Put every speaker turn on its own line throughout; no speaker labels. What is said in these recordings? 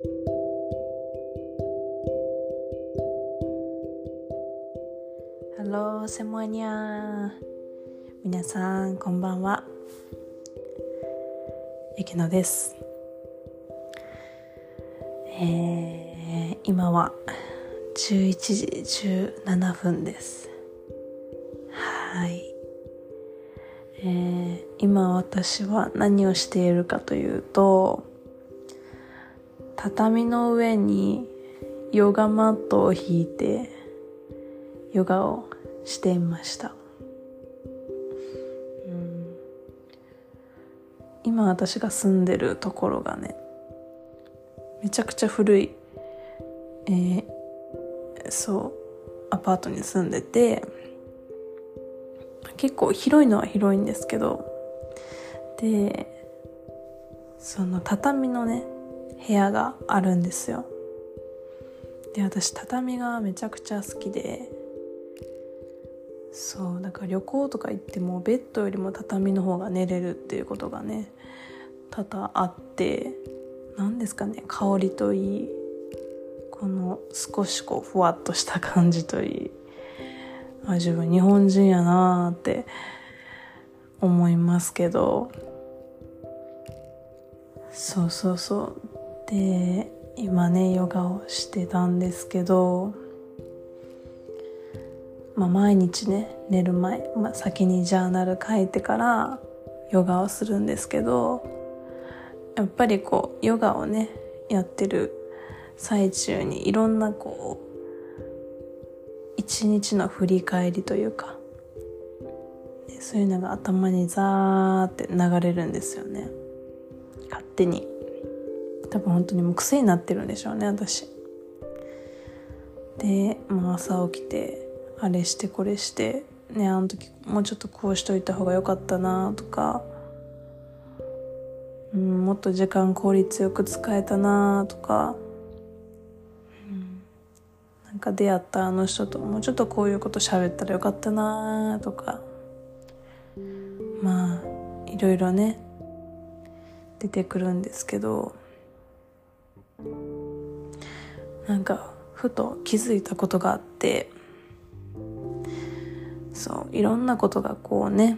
ハローセモニャ皆さんこんばんは。ゆきのです。えー、今は11時17分です。はい。えー、今私は何をしているかというと畳の上にヨガマットを引いてヨガをしていました、うん、今私が住んでるところがねめちゃくちゃ古い、えー、そうアパートに住んでて結構広いのは広いんですけどでその畳のね部屋があるんですよ。で私畳がめちゃくちゃ好きで。そうだから旅行とか行ってもベッドよりも畳の方が寝れるっていうことがね多々あって。何ですかね香りといいこの少しこうふわっとした感じといい。あ自分日本人やなーって思いますけど。そうそうそう。で今ねヨガをしてたんですけど、まあ、毎日ね寝る前、まあ、先にジャーナル書いてからヨガをするんですけどやっぱりこうヨガをねやってる最中にいろんなこう一日の振り返りというかそういうのが頭にザーって流れるんですよね。勝手に。多分本当にもう癖になってるんでしょうね私。で、まあ、朝起きてあれしてこれしてねあの時もうちょっとこうしといた方が良かったなとか、うん、もっと時間効率よく使えたなとか、うん、なんか出会ったあの人ともうちょっとこういうこと喋ったらよかったなとかまあいろいろね出てくるんですけどなんかふと気づいたことがあって。そういろんなことがこうね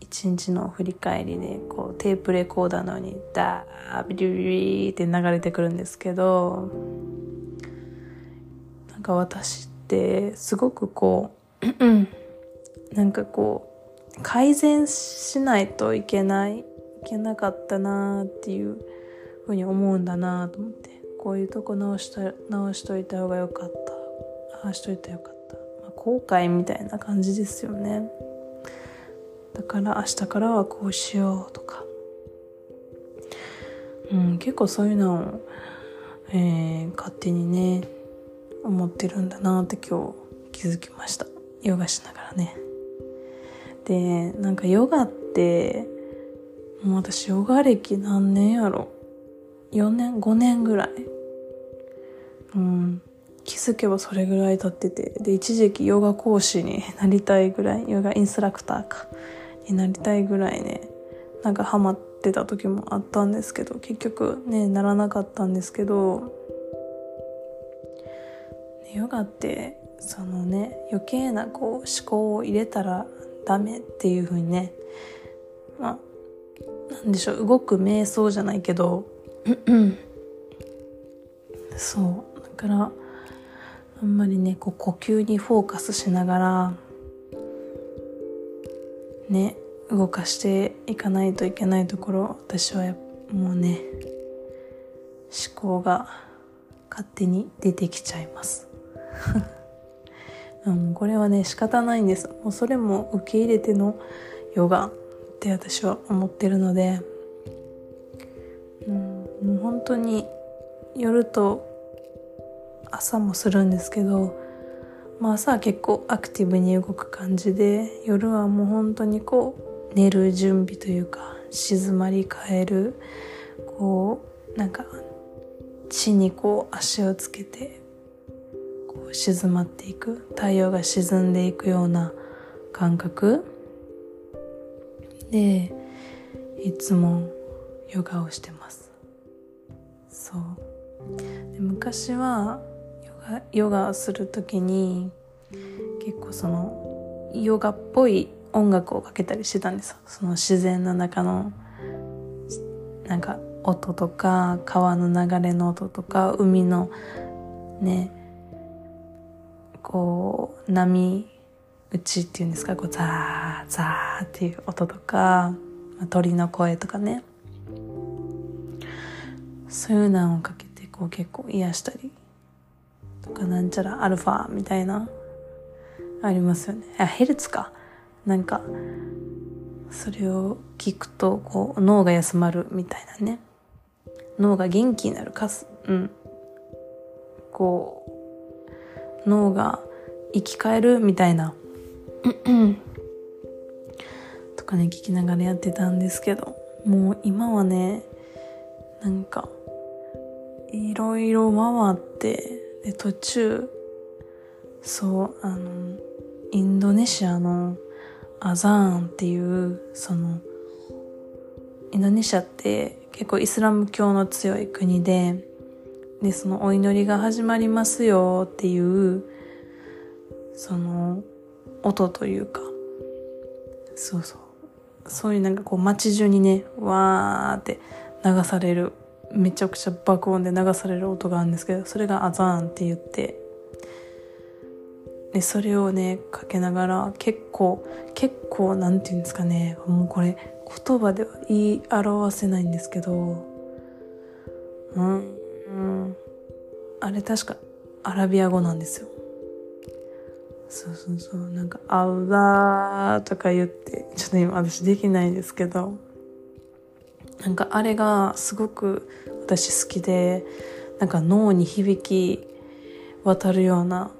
一日の振り返りでこうテープレコーダーのようにダービリビリって流れてくるんですけどなんか私ってすごくこうなんかこう改善しないといけないいけなかったなっていうふうに思うんだなと思ってこういうとこ直した直しといた方がよかった。ああしといたよかった、まあ、後悔みたいな感じですよね。だから明日からはこうしようとか。うん結構そういうのを、えー、勝手にね思ってるんだなって今日気づきました。ヨガしながらね。でなんかヨガってもう私ヨガ歴何年やろ4年5年ぐらい。うん、気づけばそれぐらい経ってて。で一時期ヨガ講師になりたいぐらいヨガインストラクターか。になりたいぐらいねなんかハマってた時もあったんですけど結局ねならなかったんですけど。ヨガってそのね余計なこう思考を入れたらダメっていう風にねまあなんでしょう動く瞑想じゃないけどそう。だからあんまりねこう呼吸にフォーカスしながらね動かしていかないといけないところ私はもうね思考が勝手に出てきちゃいます。うん、これはね仕方ないんです。もうそれも受け入れてのヨガって私は思ってるので、もう本当に夜と朝もするんですけど、まあ、朝は結構アクティブに動く感じで夜はもう本当にこう寝る準備というか静まり返るこうなんか地にこう足をつけてこう静まっていく太陽が沈んでいくような感覚。でいつもヨガをしてます。そう。で昔はヨガする時に結構そのヨガっぽい音楽をかけたりしてたんですその自然の中のなんか音とか川の流れの音とか海のねこう波打ちっていうんですかこうザーザーっていう音とか鳥の声とかね。そういうのをかけてこう結構癒したりとかなんちゃらアルファみたいなありますよね。あヘルツか。なんかそれを聞くとこう脳が休まるみたいなね。脳が元気になるか。すうん。こう脳が生き返るみたいな。とかね聞きながらやってたんですけどもう今はねなんかいろいろ回ってで途中そうあのインドネシアのアザーンっていうそのインドネシアって結構イスラム教の強い国ででそのお祈りが始まりますよっていうその音というかそうそう。そういうなんかこう街中にねわーって流されるめちゃくちゃ爆音で流される音があるんですけどそれがアザーンって言ってでそれをねかけながら結構結構なんて言うんですかねもうこれ言葉では言い表せないんですけどうん、うん、あれ確かアラビア語なんですよ。そうそうそう。なんか「アウラー」とか言ってちょっと今私できないですけど。なんかあれがすごく私好きでなんか脳に響き渡るような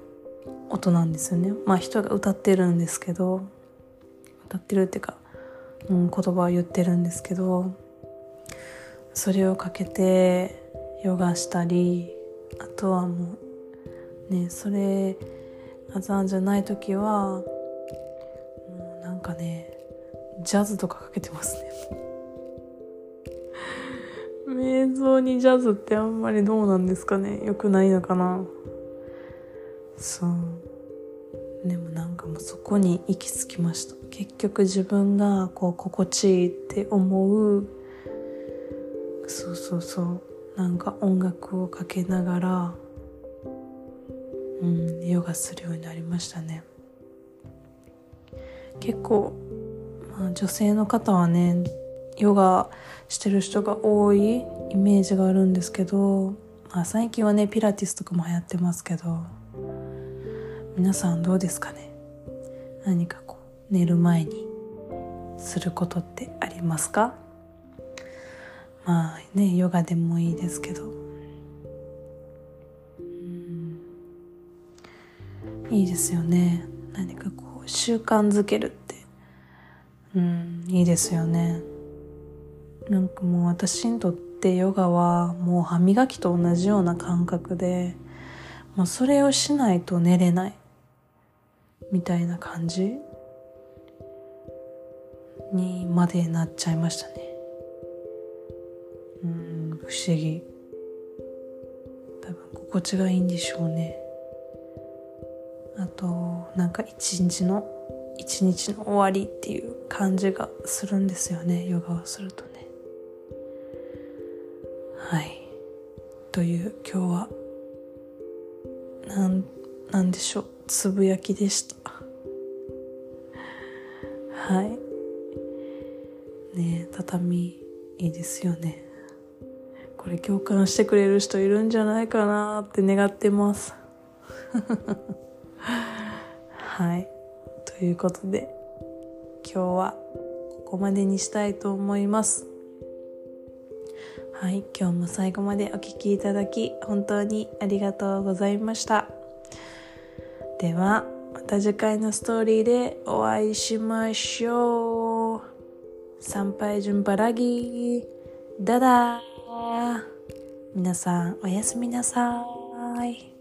音なんですよね。まあ人が歌ってるんですけど歌ってるっていうか、うん、言葉を言ってるんですけどそれをかけてヨガしたりあとはもうねそれアザンじゃない時はもうなんかねジャズとかかけてますね。瞑想にジャズってあんまりどうなんですかね。よくないのかな。そう。でもなんかもうそこに行き着きました。結局自分がこう心地いいって思う。そうそうそう。なんか音楽をかけながらうんヨガするようになりましたね。結構、まあ、女性の方はねヨガしてる人が多いイメージがあるんですけど、まあ、最近はねピラティスとかも流行ってますけど皆さんどうですかね？何かこう寝る前にすることってありますか？まあねヨガでもいいですけど。いいですよね。何かこう習慣づけるって。うんいいですよね。なんかもう私にとってヨガはもう歯磨きと同じような感覚でもうそれをしないと寝れないみたいな感じにまでなっちゃいましたね。うん不思議。多分心地がいいんでしょうね。あとなんか一日の一日の終わりっていう感じがするんですよねヨガをするとね。はい。という今日はなんなんでしょう。つぶやきでした。はい。ね畳いいですよね。これ共感してくれる人いるんじゃないかなって願ってます。はい。ということで今日はここまでにしたいと思います。はい今日も最後までお聴きいただき本当にありがとうございましたではまた次回のストーリーでお会いしましょう。参拝順バラギダダ皆さんおやすみなさい。